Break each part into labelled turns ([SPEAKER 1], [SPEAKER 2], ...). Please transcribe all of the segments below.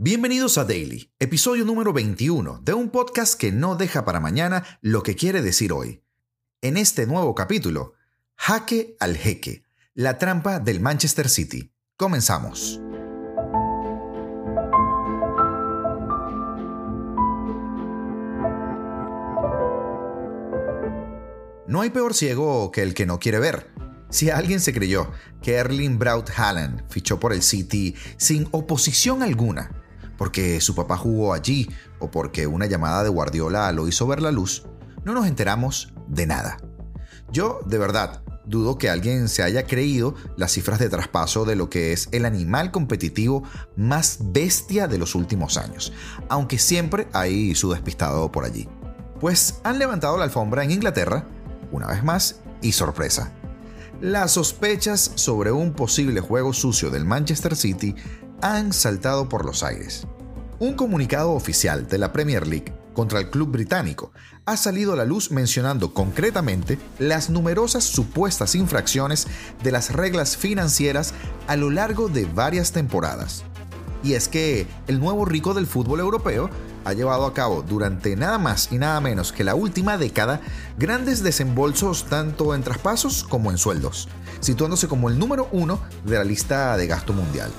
[SPEAKER 1] Bienvenidos a Daily, episodio número 21 de un podcast que no deja para mañana lo que quiere decir hoy. En este nuevo capítulo, Jaque al Jeque, la trampa del Manchester City. Comenzamos. No hay peor ciego que el que no quiere ver. Si alguien se creyó que Erling Braut Haaland fichó por el City sin oposición alguna, porque su papá jugó allí o porque una llamada de Guardiola lo hizo ver la luz, no nos enteramos de nada. Yo, de verdad, dudo que alguien se haya creído las cifras de traspaso de lo que es el animal competitivo más bestia de los últimos años, aunque siempre hay su despistado por allí. Pues han levantado la alfombra en Inglaterra, una vez más, y sorpresa. Las sospechas sobre un posible juego sucio del Manchester City han saltado por los aires. Un comunicado oficial de la Premier League contra el club británico ha salido a la luz mencionando concretamente las numerosas supuestas infracciones de las reglas financieras a lo largo de varias temporadas. Y es que el nuevo rico del fútbol europeo ha llevado a cabo durante nada más y nada menos que la última década grandes desembolsos tanto en traspasos como en sueldos, situándose como el número uno de la lista de gasto mundial.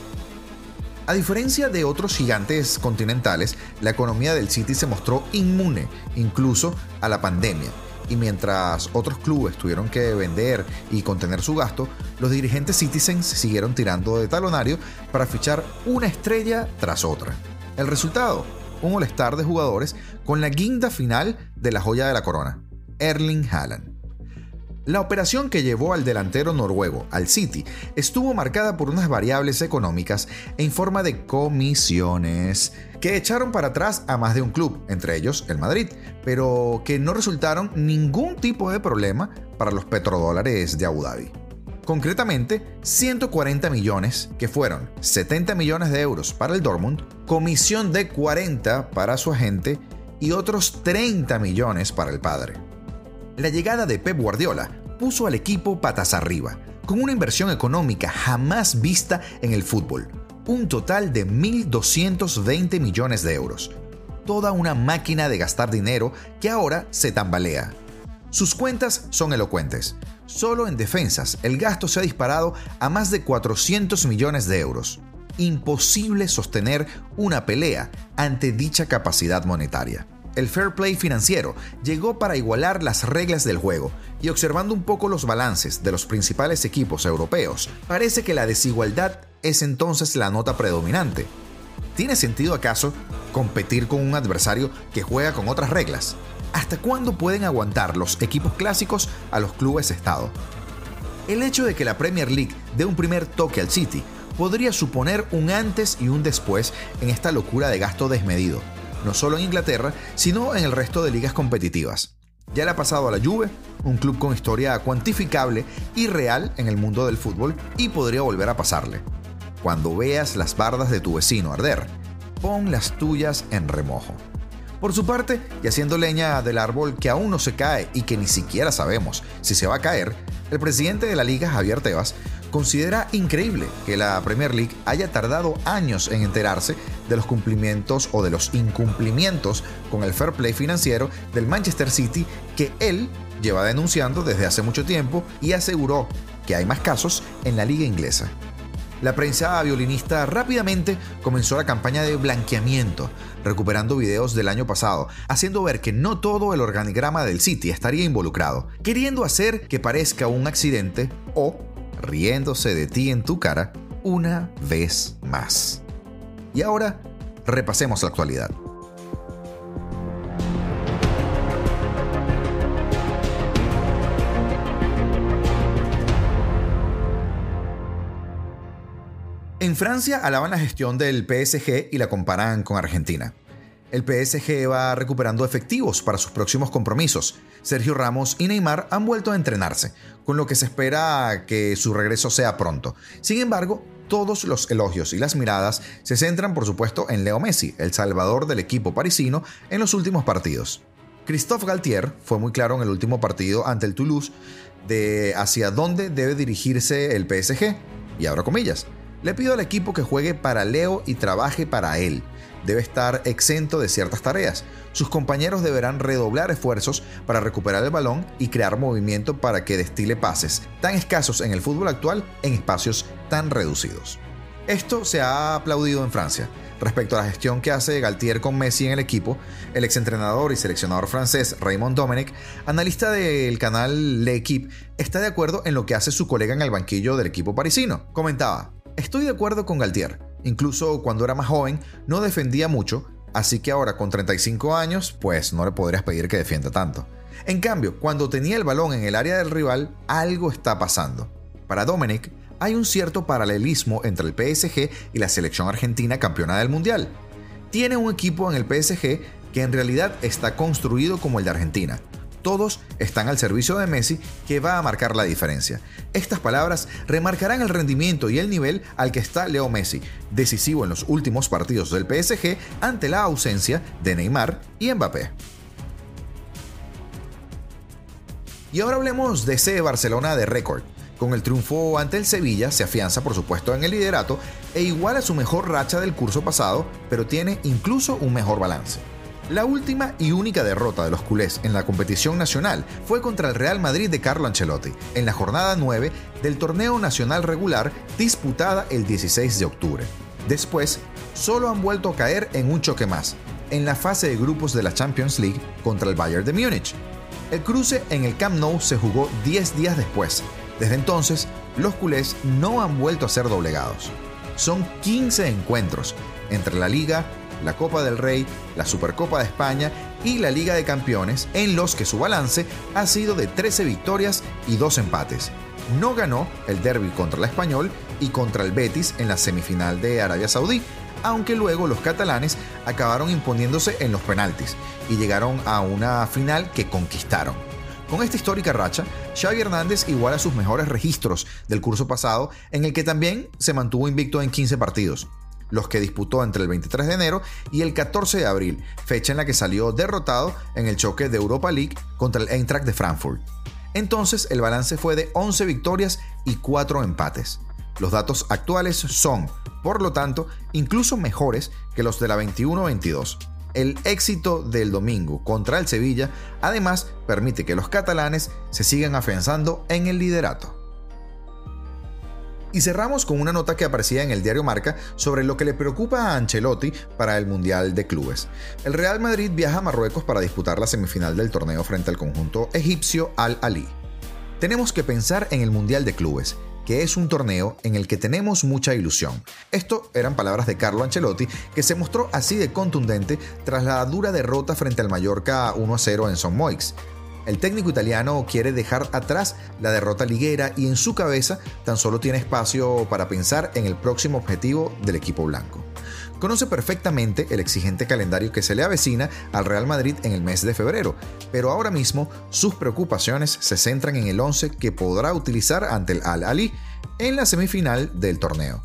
[SPEAKER 1] A diferencia de otros gigantes continentales, la economía del City se mostró inmune incluso a la pandemia. Y mientras otros clubes tuvieron que vender y contener su gasto, los dirigentes Citizens siguieron tirando de talonario para fichar una estrella tras otra. El resultado, un molestar de jugadores con la guinda final de la joya de la corona, Erling Haaland. La operación que llevó al delantero noruego al City estuvo marcada por unas variables económicas en forma de comisiones que echaron para atrás a más de un club, entre ellos el Madrid, pero que no resultaron ningún tipo de problema para los petrodólares de Abu Dhabi. Concretamente, 140 millones, que fueron 70 millones de euros para el Dortmund, comisión de 40 para su agente y otros 30 millones para el padre. La llegada de Pep Guardiola puso al equipo patas arriba, con una inversión económica jamás vista en el fútbol, un total de 1.220 millones de euros. Toda una máquina de gastar dinero que ahora se tambalea. Sus cuentas son elocuentes. Solo en defensas el gasto se ha disparado a más de 400 millones de euros. Imposible sostener una pelea ante dicha capacidad monetaria el fair play financiero llegó para igualar las reglas del juego, y observando un poco los balances de los principales equipos europeos, parece que la desigualdad es entonces la nota predominante. ¿Tiene sentido acaso competir con un adversario que juega con otras reglas? ¿Hasta cuándo pueden aguantar los equipos clásicos a los clubes Estado? El hecho de que la Premier League dé un primer toque al City podría suponer un antes y un después en esta locura de gasto desmedido no solo en Inglaterra, sino en el resto de ligas competitivas. Ya le ha pasado a la Juve, un club con historia cuantificable y real en el mundo del fútbol, y podría volver a pasarle. Cuando veas las bardas de tu vecino arder, pon las tuyas en remojo. Por su parte, y haciendo leña del árbol que aún no se cae y que ni siquiera sabemos si se va a caer, el presidente de la liga, Javier Tebas, considera increíble que la Premier League haya tardado años en enterarse de los cumplimientos o de los incumplimientos con el fair play financiero del Manchester City que él lleva denunciando desde hace mucho tiempo y aseguró que hay más casos en la liga inglesa. La prensa violinista rápidamente comenzó la campaña de blanqueamiento, recuperando videos del año pasado, haciendo ver que no todo el organigrama del City estaría involucrado, queriendo hacer que parezca un accidente o riéndose de ti en tu cara una vez más. Y ahora, repasemos la actualidad. En Francia alaban la gestión del PSG y la comparan con Argentina. El PSG va recuperando efectivos para sus próximos compromisos. Sergio Ramos y Neymar han vuelto a entrenarse, con lo que se espera que su regreso sea pronto. Sin embargo, todos los elogios y las miradas se centran por supuesto en Leo Messi, el salvador del equipo parisino en los últimos partidos. Christophe Galtier fue muy claro en el último partido ante el Toulouse de hacia dónde debe dirigirse el PSG, y abro comillas, Le pido al equipo que juegue para Leo y trabaje para él. Debe estar exento de ciertas tareas. Sus compañeros deberán redoblar esfuerzos para recuperar el balón y crear movimiento para que destile pases, tan escasos en el fútbol actual en espacios tan reducidos. Esto se ha aplaudido en Francia. Respecto a la gestión que hace Galtier con Messi en el equipo, el exentrenador y seleccionador francés Raymond Domenech, analista del canal L'Equipe, está de acuerdo en lo que hace su colega en el banquillo del equipo parisino. Comentaba, estoy de acuerdo con Galtier. Incluso cuando era más joven, no defendía mucho, así que ahora con 35 años, pues no le podrías pedir que defienda tanto. En cambio, cuando tenía el balón en el área del rival, algo está pasando. Para Domenech, hay un cierto paralelismo entre el PSG y la selección argentina campeona del Mundial. Tiene un equipo en el PSG que en realidad está construido como el de Argentina. Todos están al servicio de Messi que va a marcar la diferencia. Estas palabras remarcarán el rendimiento y el nivel al que está Leo Messi, decisivo en los últimos partidos del PSG ante la ausencia de Neymar y Mbappé. Y ahora hablemos de ese Barcelona de récord. Con el triunfo ante el Sevilla se afianza por supuesto en el liderato e iguala su mejor racha del curso pasado, pero tiene incluso un mejor balance. La última y única derrota de los culés en la competición nacional fue contra el Real Madrid de Carlo Ancelotti, en la jornada 9 del torneo nacional regular disputada el 16 de octubre. Después, solo han vuelto a caer en un choque más, en la fase de grupos de la Champions League contra el Bayern de Múnich. El cruce en el Camp Nou se jugó 10 días después, desde entonces, los culés no han vuelto a ser doblegados. Son 15 encuentros entre la Liga, la Copa del Rey, la Supercopa de España y la Liga de Campeones, en los que su balance ha sido de 13 victorias y 2 empates. No ganó el derby contra el Español y contra el Betis en la semifinal de Arabia Saudí, aunque luego los catalanes acabaron imponiéndose en los penaltis y llegaron a una final que conquistaron. Con esta histórica racha, Xavi Hernández iguala sus mejores registros del curso pasado, en el que también se mantuvo invicto en 15 partidos, los que disputó entre el 23 de enero y el 14 de abril, fecha en la que salió derrotado en el choque de Europa League contra el Eintracht de Frankfurt. Entonces el balance fue de 11 victorias y 4 empates. Los datos actuales son, por lo tanto, incluso mejores que los de la 21-22. El éxito del domingo contra el Sevilla además permite que los catalanes se sigan afianzando en el liderato. Y cerramos con una nota que aparecía en el diario Marca sobre lo que le preocupa a Ancelotti para el Mundial de Clubes. El Real Madrid viaja a Marruecos para disputar la semifinal del torneo frente al conjunto egipcio Al Ali. Tenemos que pensar en el Mundial de Clubes que es un torneo en el que tenemos mucha ilusión. Esto eran palabras de Carlo Ancelotti, que se mostró así de contundente tras la dura derrota frente al Mallorca 1-0 en Son Moix. El técnico italiano quiere dejar atrás la derrota liguera y en su cabeza tan solo tiene espacio para pensar en el próximo objetivo del equipo blanco. Conoce perfectamente el exigente calendario que se le avecina al Real Madrid en el mes de febrero, pero ahora mismo sus preocupaciones se centran en el 11 que podrá utilizar ante el Al-Ali en la semifinal del torneo.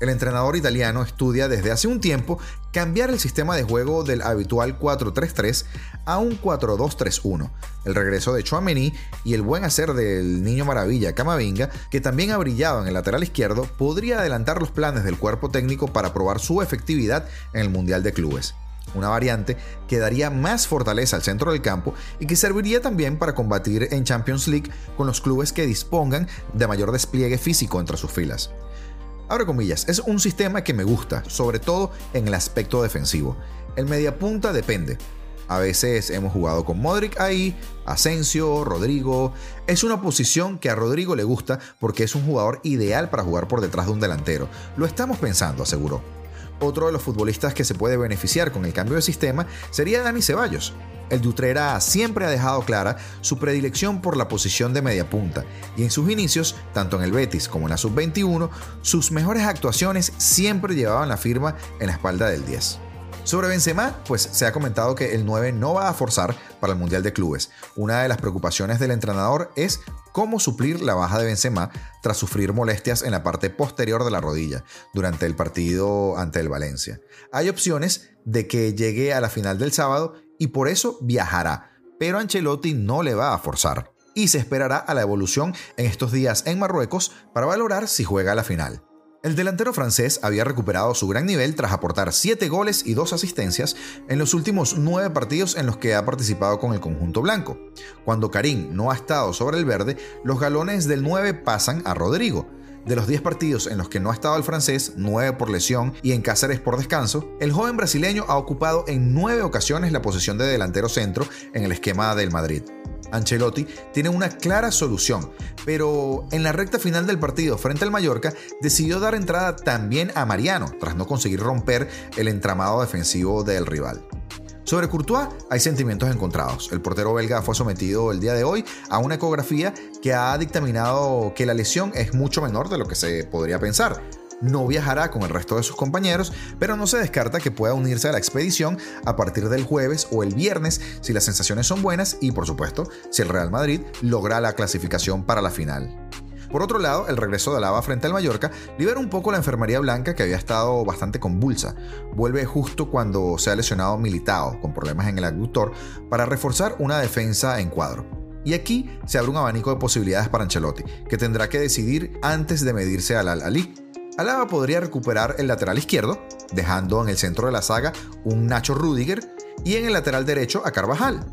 [SPEAKER 1] El entrenador italiano estudia desde hace un tiempo cambiar el sistema de juego del habitual 4-3-3 a un 4-2-3-1. El regreso de Chouameni y el buen hacer del niño maravilla Camavinga, que también ha brillado en el lateral izquierdo, podría adelantar los planes del cuerpo técnico para probar su efectividad en el Mundial de Clubes una variante que daría más fortaleza al centro del campo y que serviría también para combatir en Champions League con los clubes que dispongan de mayor despliegue físico entre sus filas. Comillas, es un sistema que me gusta, sobre todo en el aspecto defensivo. El mediapunta depende. A veces hemos jugado con Modric ahí, Asensio, Rodrigo. Es una posición que a Rodrigo le gusta porque es un jugador ideal para jugar por detrás de un delantero. Lo estamos pensando, aseguró. Otro de los futbolistas que se puede beneficiar con el cambio de sistema sería Dani Ceballos. El de siempre ha dejado clara su predilección por la posición de media punta y en sus inicios, tanto en el Betis como en la sub-21, sus mejores actuaciones siempre llevaban la firma en la espalda del 10. Sobre Benzema, pues se ha comentado que el 9 no va a forzar para el Mundial de Clubes. Una de las preocupaciones del entrenador es cómo suplir la baja de Benzema tras sufrir molestias en la parte posterior de la rodilla durante el partido ante el Valencia. Hay opciones de que llegue a la final del sábado y por eso viajará, pero Ancelotti no le va a forzar y se esperará a la evolución en estos días en Marruecos para valorar si juega a la final. El delantero francés había recuperado su gran nivel tras aportar 7 goles y 2 asistencias en los últimos 9 partidos en los que ha participado con el conjunto blanco. Cuando Karim no ha estado sobre el verde, los galones del 9 pasan a Rodrigo. De los 10 partidos en los que no ha estado el francés, 9 por lesión y en Cáceres por descanso, el joven brasileño ha ocupado en 9 ocasiones la posición de delantero centro en el esquema del Madrid. Ancelotti tiene una clara solución, pero en la recta final del partido frente al Mallorca decidió dar entrada también a Mariano, tras no conseguir romper el entramado defensivo del rival. Sobre Courtois hay sentimientos encontrados. El portero belga fue sometido el día de hoy a una ecografía que ha dictaminado que la lesión es mucho menor de lo que se podría pensar no viajará con el resto de sus compañeros, pero no se descarta que pueda unirse a la expedición a partir del jueves o el viernes si las sensaciones son buenas y por supuesto si el Real Madrid logra la clasificación para la final. Por otro lado, el regreso de Alaba frente al Mallorca libera un poco la enfermería blanca que había estado bastante convulsa. Vuelve justo cuando se ha lesionado Militao, con problemas en el abductor, para reforzar una defensa en cuadro. Y aquí se abre un abanico de posibilidades para Ancelotti, que tendrá que decidir antes de medirse al Al-Ali. Alaba podría recuperar el lateral izquierdo, dejando en el centro de la saga un Nacho Rudiger y en el lateral derecho a Carvajal.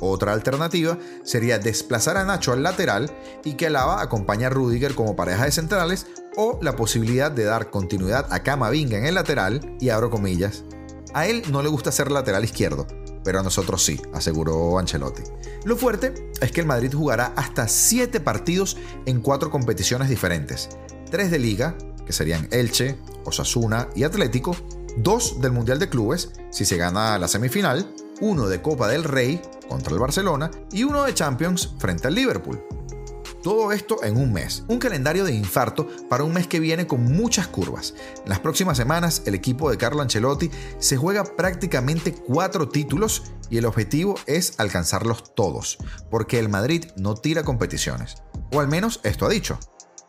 [SPEAKER 1] Otra alternativa sería desplazar a Nacho al lateral y que Alaba acompañe a Rudiger como pareja de centrales o la posibilidad de dar continuidad a Camavinga en el lateral y abro comillas. A él no le gusta ser lateral izquierdo, pero a nosotros sí, aseguró Ancelotti. Lo fuerte es que el Madrid jugará hasta 7 partidos en 4 competiciones diferentes, 3 de liga, que serían Elche, Osasuna y Atlético, dos del Mundial de Clubes, si se gana la semifinal, uno de Copa del Rey contra el Barcelona y uno de Champions frente al Liverpool. Todo esto en un mes, un calendario de infarto para un mes que viene con muchas curvas. En las próximas semanas el equipo de Carlo Ancelotti se juega prácticamente cuatro títulos y el objetivo es alcanzarlos todos, porque el Madrid no tira competiciones. O al menos esto ha dicho.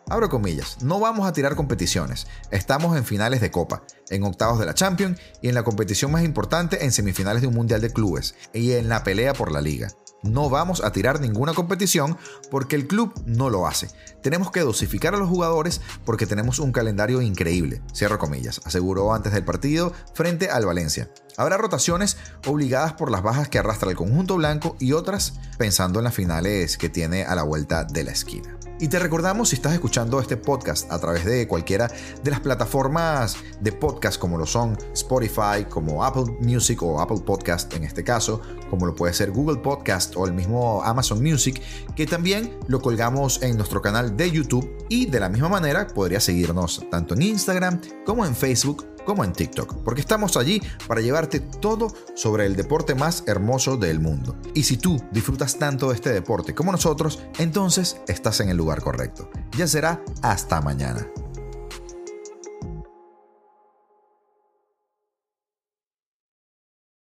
[SPEAKER 1] Abro comillas, no vamos a tirar competiciones. Estamos en finales de Copa, en octavos de la Champions y en la competición más importante en semifinales de un Mundial de Clubes y en la pelea por la liga. No vamos a tirar ninguna competición porque el club no lo hace. Tenemos que dosificar a los jugadores porque tenemos un calendario increíble, cierro comillas, aseguró antes del partido frente al Valencia. Habrá rotaciones obligadas por las bajas que arrastra el conjunto blanco y otras pensando en las finales que tiene a la vuelta de la esquina. Y te recordamos si estás escuchando este podcast a través de cualquiera de las plataformas de podcast como lo son Spotify, como Apple Music o Apple Podcast en este caso, como lo puede ser Google Podcast o el mismo Amazon Music, que también lo colgamos en nuestro canal de YouTube y de la misma manera podrías seguirnos tanto en Instagram como en Facebook como en TikTok, porque estamos allí para llevarte todo sobre el deporte más hermoso del mundo. Y si tú disfrutas tanto de este deporte como nosotros, entonces estás en el lugar correcto. Ya será hasta mañana.